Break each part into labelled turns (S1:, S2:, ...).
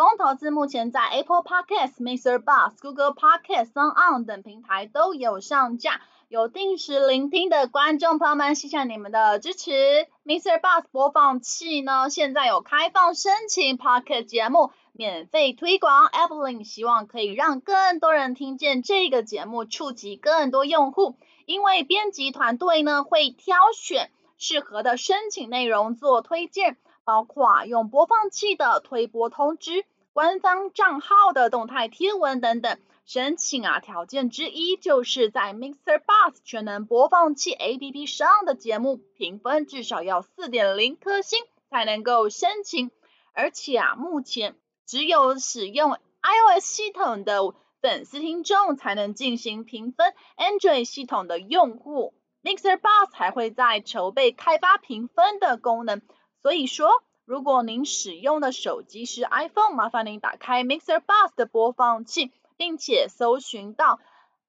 S1: 疯投资目前在 Apple Podcast、Mr. Bus、Google Podcast、s o n On 等平台都有上架。有定时聆听的观众朋友们，谢谢你们的支持。Mr. Bus 播放器呢，现在有开放申请 Podcast 节目免费推广。Evelyn 希望可以让更多人听见这个节目，触及更多用户。因为编辑团队呢会挑选适合的申请内容做推荐。包括啊用播放器的推播通知、官方账号的动态贴文等等。申请啊，条件之一就是在 Mixer Box 全能播放器 APP 上的节目评分至少要四点零颗星才能够申请。而且啊，目前只有使用 iOS 系统的粉丝听众才能进行评分，Android 系统的用户 Mixer Box 还会在筹备开发评分的功能。所以说，如果您使用的手机是 iPhone，麻烦您打开 Mixer Box 的播放器，并且搜寻到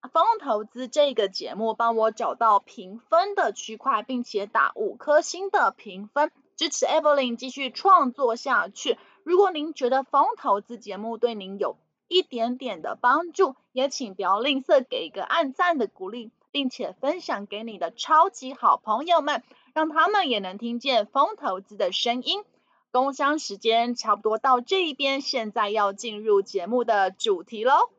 S1: 《风投资》这个节目，帮我找到评分的区块，并且打五颗星的评分，支持 Evelyn 继续创作下去。如果您觉得《风投资》节目对您有一点点的帮助，也请不要吝啬给一个按赞的鼓励，并且分享给你的超级好朋友们。让他们也能听见风投资的声音。工商时间差不多到这一边，现在要进入节目的主题喽。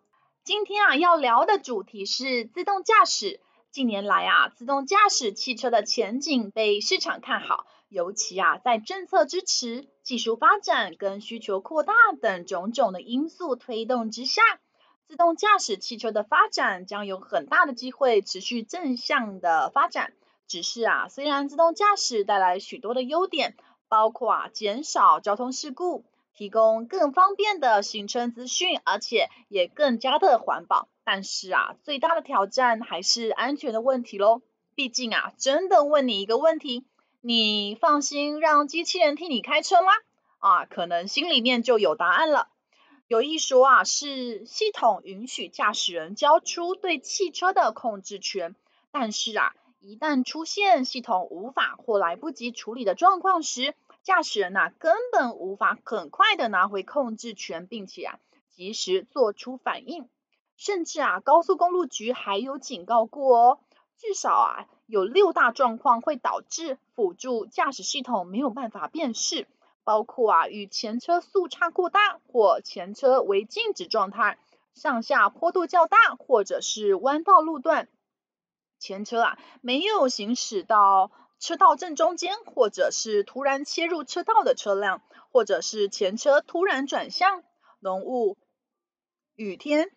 S1: 今天啊，要聊的主题是自动驾驶。近年来啊，自动驾驶汽车的前景被市场看好，尤其啊，在政策支持、技术发展跟需求扩大等种种的因素推动之下，自动驾驶汽车的发展将有很大的机会持续正向的发展。只是啊，虽然自动驾驶带来许多的优点，包括啊减少交通事故、提供更方便的行车资讯，而且也更加的环保，但是啊，最大的挑战还是安全的问题喽。毕竟啊，真的问你一个问题，你放心让机器人替你开车吗？啊，可能心里面就有答案了。有一说啊，是系统允许驾驶人交出对汽车的控制权，但是啊。一旦出现系统无法或来不及处理的状况时，驾驶人呐、根本无法很快的拿回控制权，并且啊及时做出反应。甚至啊高速公路局还有警告过哦，至少啊有六大状况会导致辅助驾驶系统没有办法辨识，包括啊与前车速差过大或前车为静止状态，上下坡度较大或者是弯道路段。前车啊，没有行驶到车道正中间，或者是突然切入车道的车辆，或者是前车突然转向，浓雾、雨天、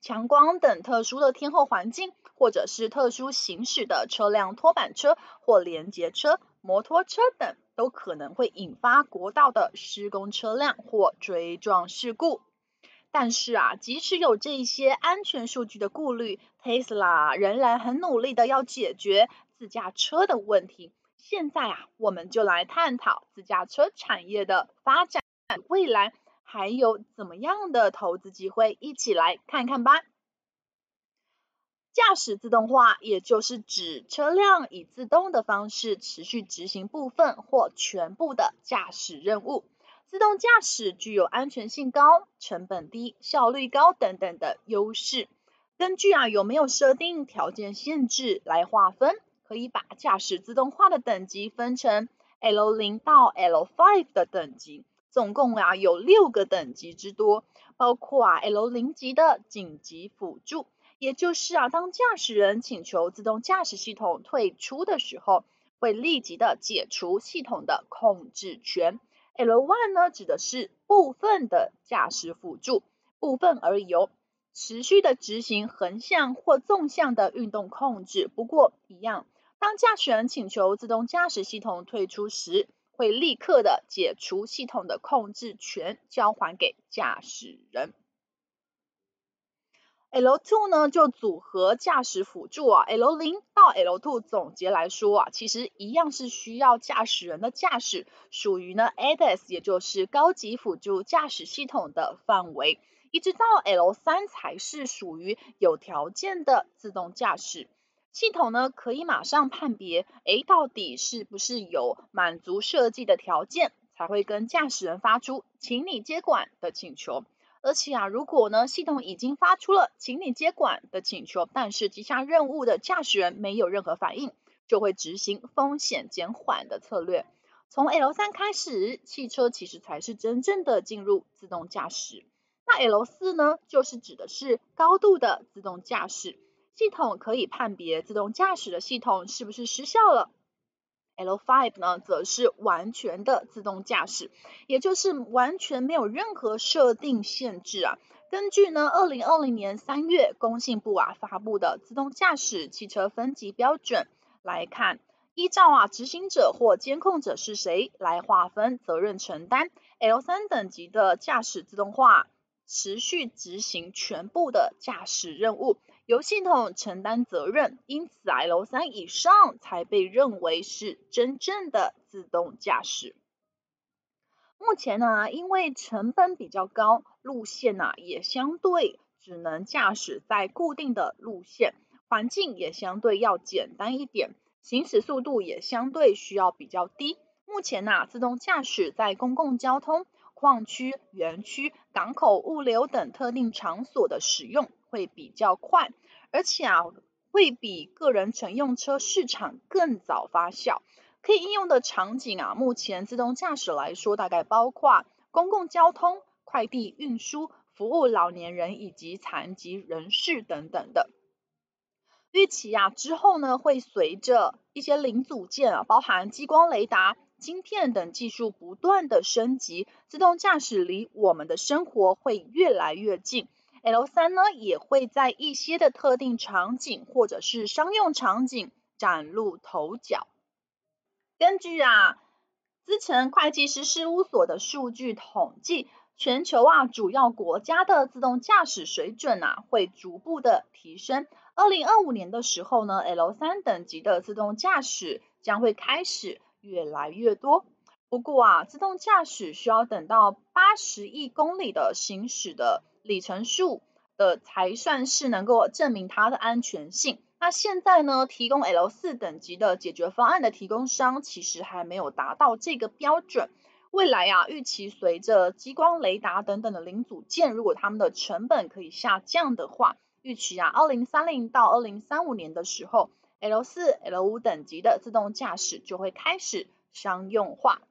S1: 强光等特殊的天候环境，或者是特殊行驶的车辆拖板车或连接车、摩托车等，都可能会引发国道的施工车辆或追撞事故。但是啊，即使有这些安全数据的顾虑，Tesla 仍然很努力的要解决自驾车的问题。现在啊，我们就来探讨自驾车产业的发展，未来还有怎么样的投资机会，一起来看看吧。驾驶自动化，也就是指车辆以自动的方式持续执行部分或全部的驾驶任务。自动驾驶具有安全性高、成本低、效率高等等的优势。根据啊有没有设定条件限制来划分，可以把驾驶自动化的等级分成 L 零到 L five 的等级，总共啊有六个等级之多，包括啊 L 零级的紧急辅助，也就是啊当驾驶人请求自动驾驶系统退出的时候，会立即的解除系统的控制权。L one 呢，指的是部分的驾驶辅助，部分而已哦，持续的执行横向或纵向的运动控制。不过一样，当驾驶员请求自动驾驶系统退出时，会立刻的解除系统的控制权，交还给驾驶人。L2 呢，就组合驾驶辅助啊，L0 到 L2 总结来说啊，其实一样是需要驾驶人的驾驶，属于呢 ADAS，也就是高级辅助驾驶系统的范围，一直到 L3 才是属于有条件的自动驾驶系统呢，可以马上判别，诶，到底是不是有满足设计的条件，才会跟驾驶人发出请你接管的请求。而且啊，如果呢，系统已经发出了请你接管的请求，但是接下任务的驾驶人没有任何反应，就会执行风险减缓的策略。从 L 三开始，汽车其实才是真正的进入自动驾驶。那 L 四呢，就是指的是高度的自动驾驶，系统可以判别自动驾驶的系统是不是失效了。L5 呢，则是完全的自动驾驶，也就是完全没有任何设定限制啊。根据呢，二零二零年三月工信部啊发布的自动驾驶汽车分级标准来看，依照啊执行者或监控者是谁来划分责任承担。L3 等级的驾驶自动化持续执行全部的驾驶任务。由系统承担责任，因此 L 三以上才被认为是真正的自动驾驶。目前呢，因为成本比较高，路线呢也相对只能驾驶在固定的路线，环境也相对要简单一点，行驶速度也相对需要比较低。目前呢，自动驾驶在公共交通、矿区、园区、港口、物流等特定场所的使用。会比较快，而且啊，会比个人乘用车市场更早发酵。可以应用的场景啊，目前自动驾驶来说，大概包括公共交通、快递运输、服务老年人以及残疾人士等等的。预期啊，之后呢，会随着一些零组件啊，包含激光雷达、晶片等技术不断的升级，自动驾驶离我们的生活会越来越近。L 三呢，也会在一些的特定场景或者是商用场景崭露头角。根据啊资诚会计师事务所的数据统计，全球啊主要国家的自动驾驶水准啊会逐步的提升。二零二五年的时候呢，L 三等级的自动驾驶将会开始越来越多。不过啊，自动驾驶需要等到八十亿公里的行驶的。里程数的才算是能够证明它的安全性。那现在呢，提供 L 四等级的解决方案的提供商其实还没有达到这个标准。未来啊，预期随着激光雷达等等的零组件，如果它们的成本可以下降的话，预期啊，二零三零到二零三五年的时候，L 四、L 五等级的自动驾驶就会开始商用化。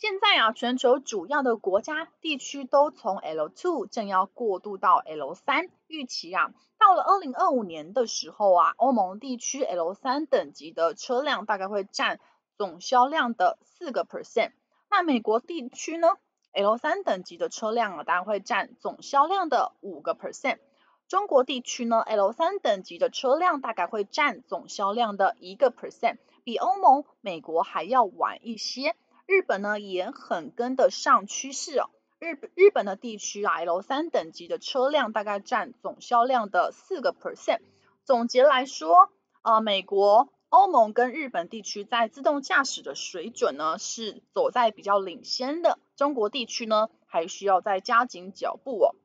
S1: 现在啊，全球主要的国家地区都从 L2 正要过渡到 L3，预期啊，到了二零二五年的时候啊，欧盟地区 L3 等级的车辆大概会占总销量的四个 percent。那美国地区呢，L3 等级的车辆啊，大概会占总销量的五个 percent。中国地区呢，L3 等级的车辆大概会占总销量的一个 percent，比欧盟、美国还要晚一些。日本呢也很跟得上趋势哦。日日本的地区啊，L 三等级的车辆大概占总销量的四个 percent。总结来说，呃，美国、欧盟跟日本地区在自动驾驶的水准呢是走在比较领先的。中国地区呢还需要再加紧脚步哦。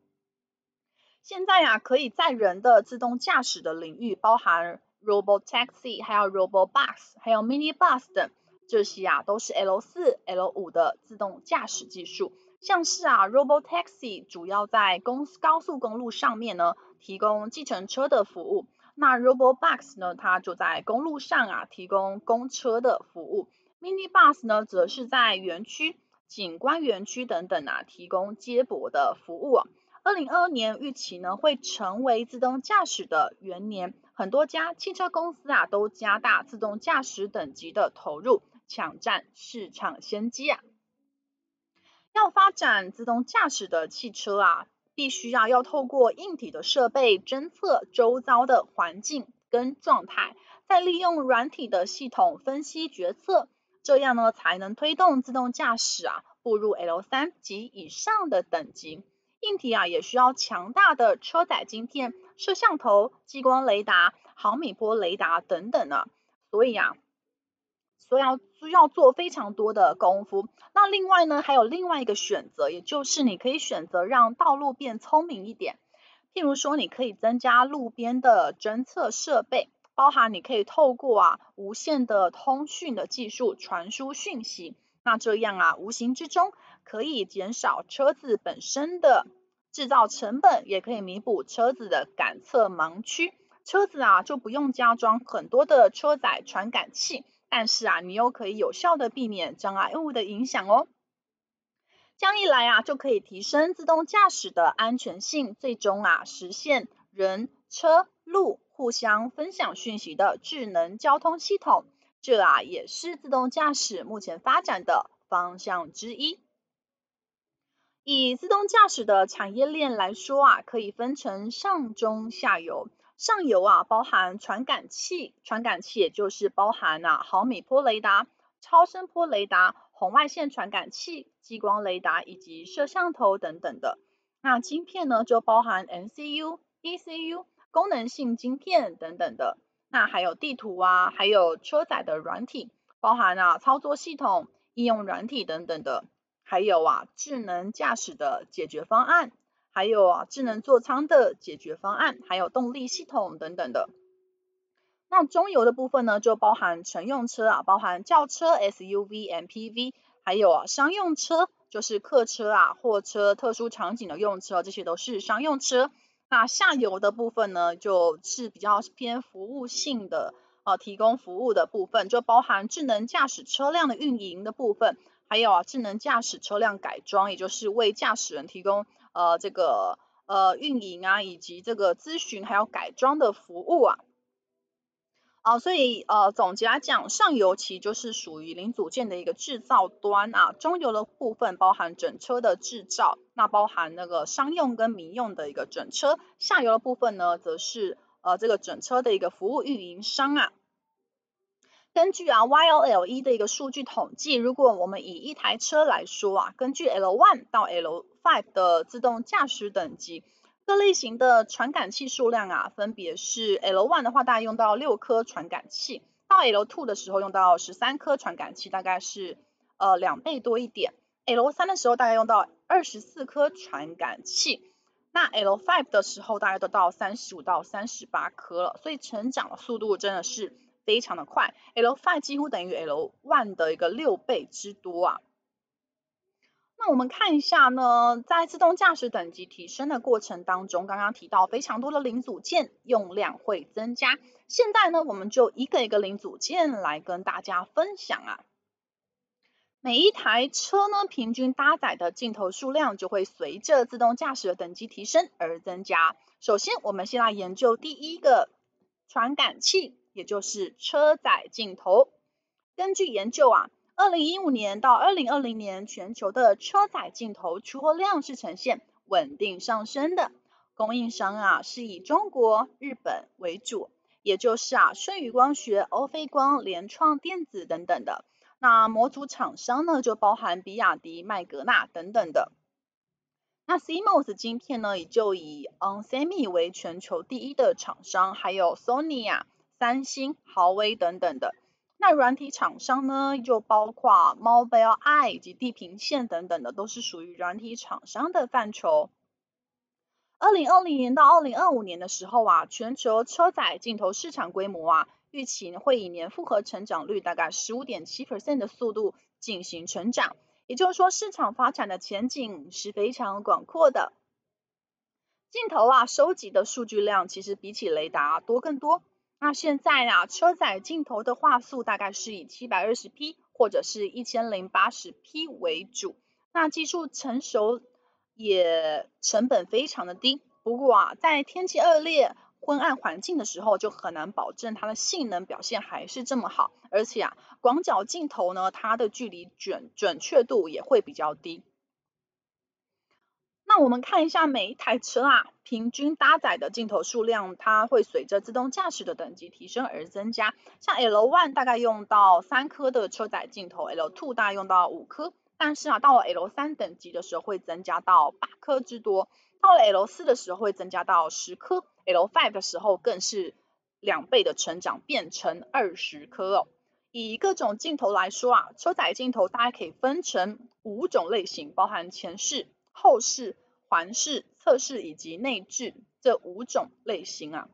S1: 现在啊，可以载人的自动驾驶的领域包含 Robotaxi，还有 robot bus，还有 Minibus 等。这些啊都是 L 四、L 五的自动驾驶技术，像是啊 Robotaxi 主要在公高速公路上面呢提供计程车的服务，那 Robobus 呢它就在公路上啊提供公车的服务，Minibus 呢则是在园区、景观园区等等啊提供接驳的服务啊。二零二二年预期呢会成为自动驾驶的元年，很多家汽车公司啊都加大自动驾驶等级的投入。抢占市场先机啊！要发展自动驾驶的汽车啊，必须要要透过硬体的设备侦测周遭的环境跟状态，再利用软体的系统分析决策，这样呢才能推动自动驾驶啊步入 L 三及以上的等级。硬体啊也需要强大的车载晶片、摄像头、激光雷达、毫米波雷达等等呢。所以啊，所以要需要做非常多的功夫。那另外呢，还有另外一个选择，也就是你可以选择让道路变聪明一点。譬如说，你可以增加路边的侦测设备。包含你可以透过啊无线的通讯的技术传输讯息，那这样啊无形之中可以减少车子本身的制造成本，也可以弥补车子的感测盲区。车子啊就不用加装很多的车载传感器，但是啊你又可以有效的避免障碍物的影响哦。这样一来啊就可以提升自动驾驶的安全性，最终啊实现人车路。互相分享讯息的智能交通系统，这啊也是自动驾驶目前发展的方向之一。以自动驾驶的产业链来说啊，可以分成上中下游。上游啊包含传感器，传感器也就是包含啊毫米波雷达、超声波雷达、红外线传感器、激光雷达以及摄像头等等的。那晶片呢就包含 MCU、ECU。功能性晶片等等的，那还有地图啊，还有车载的软体，包含啊操作系统、应用软体等等的，还有啊智能驾驶的解决方案，还有啊智能座舱的解决方案，还有动力系统等等的。那中游的部分呢，就包含乘用车啊，包含轿车、SUV、MPV，还有啊商用车，就是客车啊、货车、特殊场景的用车，这些都是商用车。那下游的部分呢，就是比较偏服务性的，呃，提供服务的部分，就包含智能驾驶车辆的运营的部分，还有啊，智能驾驶车辆改装，也就是为驾驶人提供呃这个呃运营啊，以及这个咨询还有改装的服务啊。啊，所以呃，总结来讲，上游其实就是属于零组件的一个制造端啊，中游的部分包含整车的制造，那包含那个商用跟民用的一个整车，下游的部分呢，则是呃这个整车的一个服务运营商啊。根据啊 YOLE 的一个数据统计，如果我们以一台车来说啊，根据 L one 到 L Five 的自动驾驶等级。各类型的传感器数量啊，分别是 L one 的话，大概用到六颗传感器；到 L two 的时候用到十三颗传感器，大概是呃两倍多一点；L3 的时候大概用到二十四颗传感器；那 L five 的时候大概都到三十五到三十八颗了，所以成长的速度真的是非常的快，L five 几乎等于 L one 的一个六倍之多啊。那我们看一下呢，在自动驾驶等级提升的过程当中，刚刚提到非常多的零组件用量会增加。现在呢，我们就一个一个零组件来跟大家分享啊。每一台车呢，平均搭载的镜头数量就会随着自动驾驶的等级提升而增加。首先，我们先来研究第一个传感器，也就是车载镜头。根据研究啊。二零一五年到二零二零年，全球的车载镜头出货量是呈现稳定上升的。供应商啊是以中国、日本为主，也就是啊舜宇光学、欧菲光、联创电子等等的。那模组厂商呢就包含比亚迪、麦格纳等等的。那 CMOS 晶片呢也就以 onsemi 为全球第一的厂商，还有 Sony 啊、三星、豪威等等的。那软体厂商呢，就包括 Mobileye 以及地平线等等的，都是属于软体厂商的范畴。二零二零年到二零二五年的时候啊，全球车载镜头市场规模啊，预期会以年复合成长率大概十五点七 percent 的速度进行成长。也就是说，市场发展的前景是非常广阔的。镜头啊，收集的数据量其实比起雷达多更多。那现在啊，车载镜头的画素大概是以七百二十 P 或者是一千零八十 P 为主。那技术成熟也成本非常的低。不过啊，在天气恶劣、昏暗环境的时候，就很难保证它的性能表现还是这么好。而且啊，广角镜头呢，它的距离准准确度也会比较低。那我们看一下每一台车啊，平均搭载的镜头数量，它会随着自动驾驶的等级提升而增加。像 L ONE 大概用到三颗的车载镜头，L TWO 大概用到五颗，但是啊，到了 L 三等级的时候会增加到八颗之多，到了 L 四的时候会增加到十颗，L five 的时候更是两倍的成长，变成二十颗哦。以各种镜头来说啊，车载镜头大概可以分成五种类型，包含前视、后视、环视、测试以及内置这五种类型啊。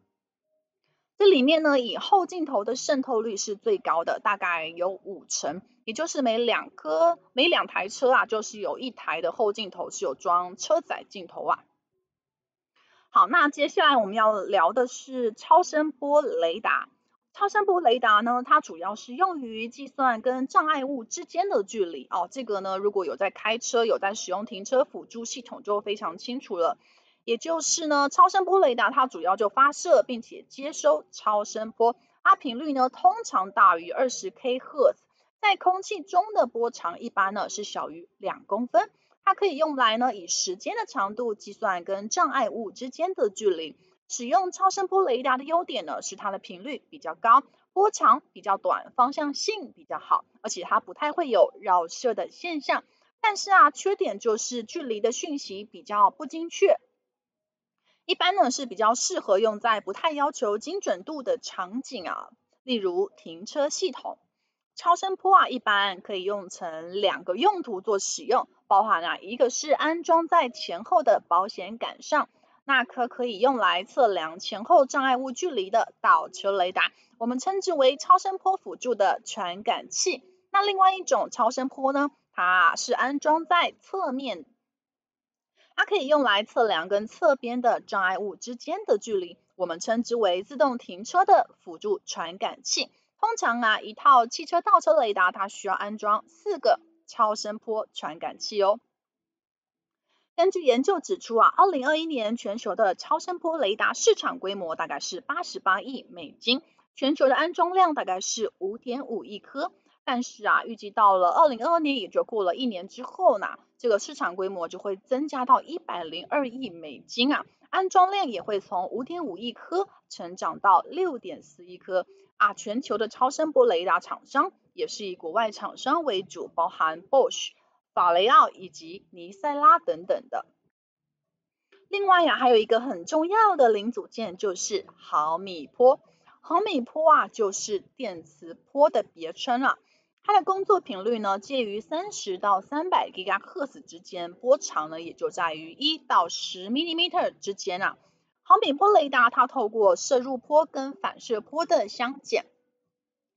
S1: 这里面呢，以后镜头的渗透率是最高的，大概有五成，也就是每两颗、每两台车啊，就是有一台的后镜头是有装车载镜头啊。好，那接下来我们要聊的是超声波雷达。超声波雷达呢，它主要是用于计算跟障碍物之间的距离哦。这个呢，如果有在开车、有在使用停车辅助系统，就非常清楚了。也就是呢，超声波雷达它主要就发射并且接收超声波，它频率呢通常大于二十 k 赫兹，在空气中的波长一般呢是小于两公分，它可以用来呢以时间的长度计算跟障碍物之间的距离。使用超声波雷达的优点呢是它的频率比较高，波长比较短，方向性比较好，而且它不太会有绕射的现象。但是啊，缺点就是距离的讯息比较不精确。一般呢是比较适合用在不太要求精准度的场景啊，例如停车系统。超声波啊，一般可以用成两个用途做使用，包含啊，一个是安装在前后的保险杆上，那颗可以用来测量前后障碍物距离的倒车雷达，我们称之为超声波辅助的传感器。那另外一种超声波呢，它是安装在侧面。它可以用来测量跟侧边的障碍物之间的距离，我们称之为自动停车的辅助传感器。通常啊，一套汽车倒车雷达它需要安装四个超声波传感器哦。根据研究指出啊，二零二一年全球的超声波雷达市场规模大概是八十八亿美金，全球的安装量大概是五点五亿颗。但是啊，预计到了二零二二年，也就过了一年之后呢，这个市场规模就会增加到一百零二亿美金啊，安装量也会从五点五亿颗成长到六点四亿颗啊。全球的超声波雷达厂商也是以国外厂商为主，包含 Bosch、法雷奥以及尼赛拉等等的。另外呀，还有一个很重要的零组件就是毫米波，毫米波啊就是电磁波的别称啊。它的工作频率呢，介于三十到三百吉赫兹之间，波长呢也就在于一到十 millimeter 之间啊。毫米波雷达它透过射入波跟反射波的相减，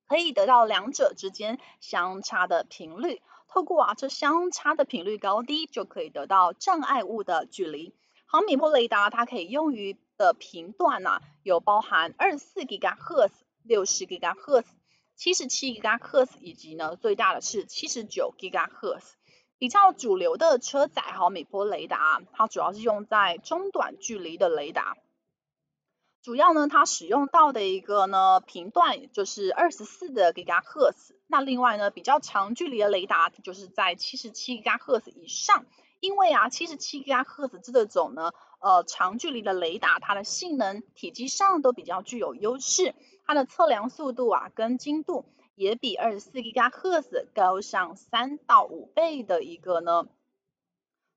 S1: 可以得到两者之间相差的频率。透过啊这相差的频率高低，就可以得到障碍物的距离。毫米波雷达它可以用于的频段呢、啊，有包含二十四吉赫兹、六十吉赫兹。七十七吉赫兹以及呢，最大的是七十九吉赫兹。比较主流的车载毫米波雷达，它主要是用在中短距离的雷达。主要呢，它使用到的一个呢频段就是二十四的吉赫兹。那另外呢，比较长距离的雷达就是在七十七吉赫兹以上。因为啊，七十七吉赫兹这种呢，呃，长距离的雷达，它的性能、体积上都比较具有优势。它的测量速度啊，跟精度也比二十四吉赫兹高上三到五倍的一个呢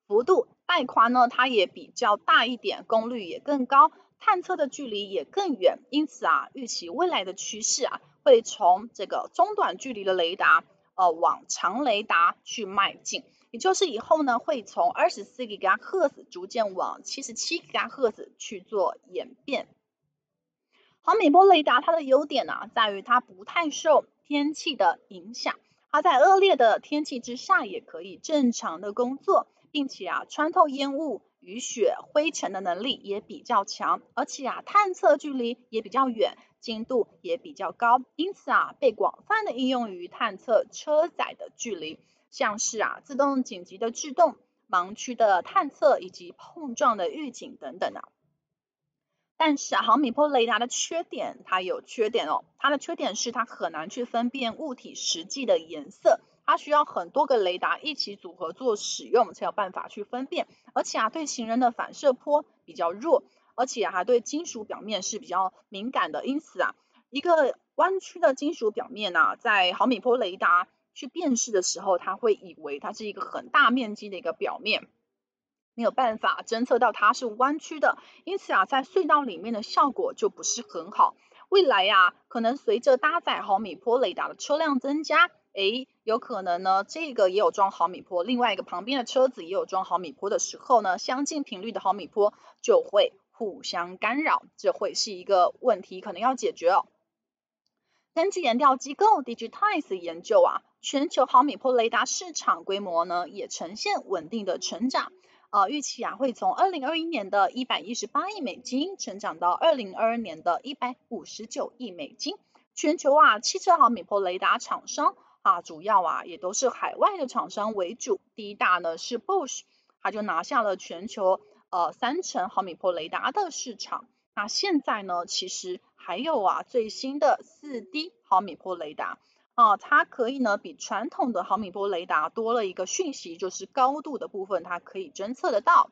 S1: 幅度，带宽呢它也比较大一点，功率也更高，探测的距离也更远。因此啊，预期未来的趋势啊，会从这个中短距离的雷达呃往长雷达去迈进，也就是以后呢会从二十四吉赫兹逐渐往七十七吉赫兹去做演变。毫米波雷达它的优点呢、在于它不太受天气的影响，它在恶劣的天气之下也可以正常的工作，并且啊穿透烟雾、雨雪、灰尘的能力也比较强，而且啊探测距离也比较远，精度也比较高，因此啊被广泛的应用于探测车载的距离，像是啊自动紧急的制动、盲区的探测以及碰撞的预警等等啊。但是啊，毫米波雷达的缺点，它有缺点哦。它的缺点是它很难去分辨物体实际的颜色，它需要很多个雷达一起组合做使用，才有办法去分辨。而且啊，对行人的反射波比较弱，而且啊，还对金属表面是比较敏感的。因此啊，一个弯曲的金属表面呢、在毫米波雷达去辨识的时候，它会以为它是一个很大面积的一个表面，没有办法侦测到它是弯曲的，因此啊，在隧道里面的效果就不是很好。未来呀、啊，可能随着搭载毫米波雷达的车辆增加，诶，有可能呢，这个也有装毫米波，另外一个旁边的车子也有装毫米波的时候呢，相近频率的毫米波就会互相干扰，这会是一个问题，可能要解决哦。根据研调机构 Digitize 研究啊，全球毫米波雷达市场规模呢也呈现稳定的成长。呃，预期啊会从二零二一年的一百一十八亿美金成长到二零二二年的一百五十九亿美金。全球啊汽车毫米波雷达厂商啊主要啊也都是海外的厂商为主，第一大呢是 Bosch，它就拿下了全球呃三成毫米波雷达的市场。那现在呢其实还有啊最新的四 D 毫米波雷达。啊，它可以呢比传统的毫米波雷达多了一个讯息，就是高度的部分它可以侦测得到。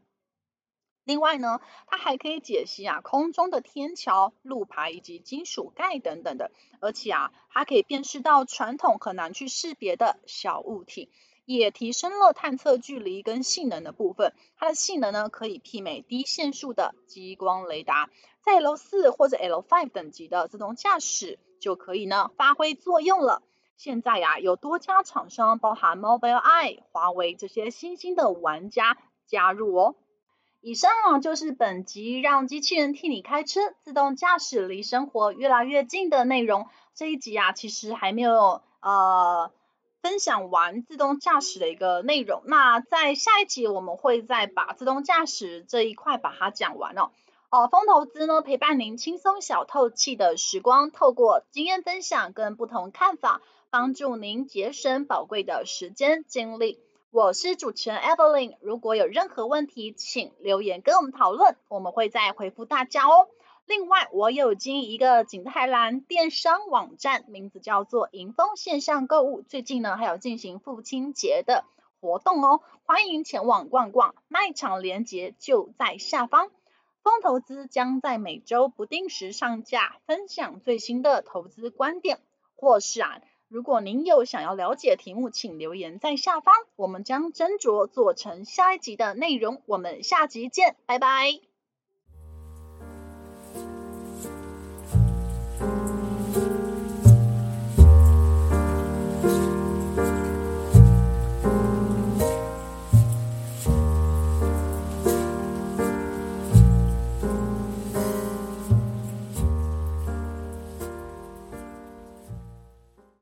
S1: 另外呢，它还可以解析啊空中的天桥、路牌以及金属盖等等的，而且啊它可以辨识到传统很难去识别的小物体，也提升了探测距离跟性能的部分。它的性能呢可以媲美低线数的激光雷达，在 L 四或者 L 五等级的自动驾驶就可以呢发挥作用了。现在呀，有多家厂商，包含 Mobileye、华为这些新兴的玩家加入哦。以上啊，就是本集让机器人替你开车，自动驾驶离生活越来越近的内容。这一集啊，其实还没有呃分享完自动驾驶的一个内容。那在下一集，我们会再把自动驾驶这一块把它讲完哦。哦，风投资呢，陪伴您轻松小透气的时光，透过经验分享跟不同看法。帮助您节省宝贵的时间精力。我是主持人 Evelyn，如果有任何问题，请留言跟我们讨论，我们会再回复大家哦。另外，我有经营一个景泰蓝电商网站，名字叫做莹丰线上购物。最近呢，还有进行父亲节的活动哦，欢迎前往逛逛。卖场链接就在下方。风投资将在每周不定时上架，分享最新的投资观点，或是啊。如果您有想要了解题目，请留言在下方，我们将斟酌做成下一集的内容。我们下集见，拜拜。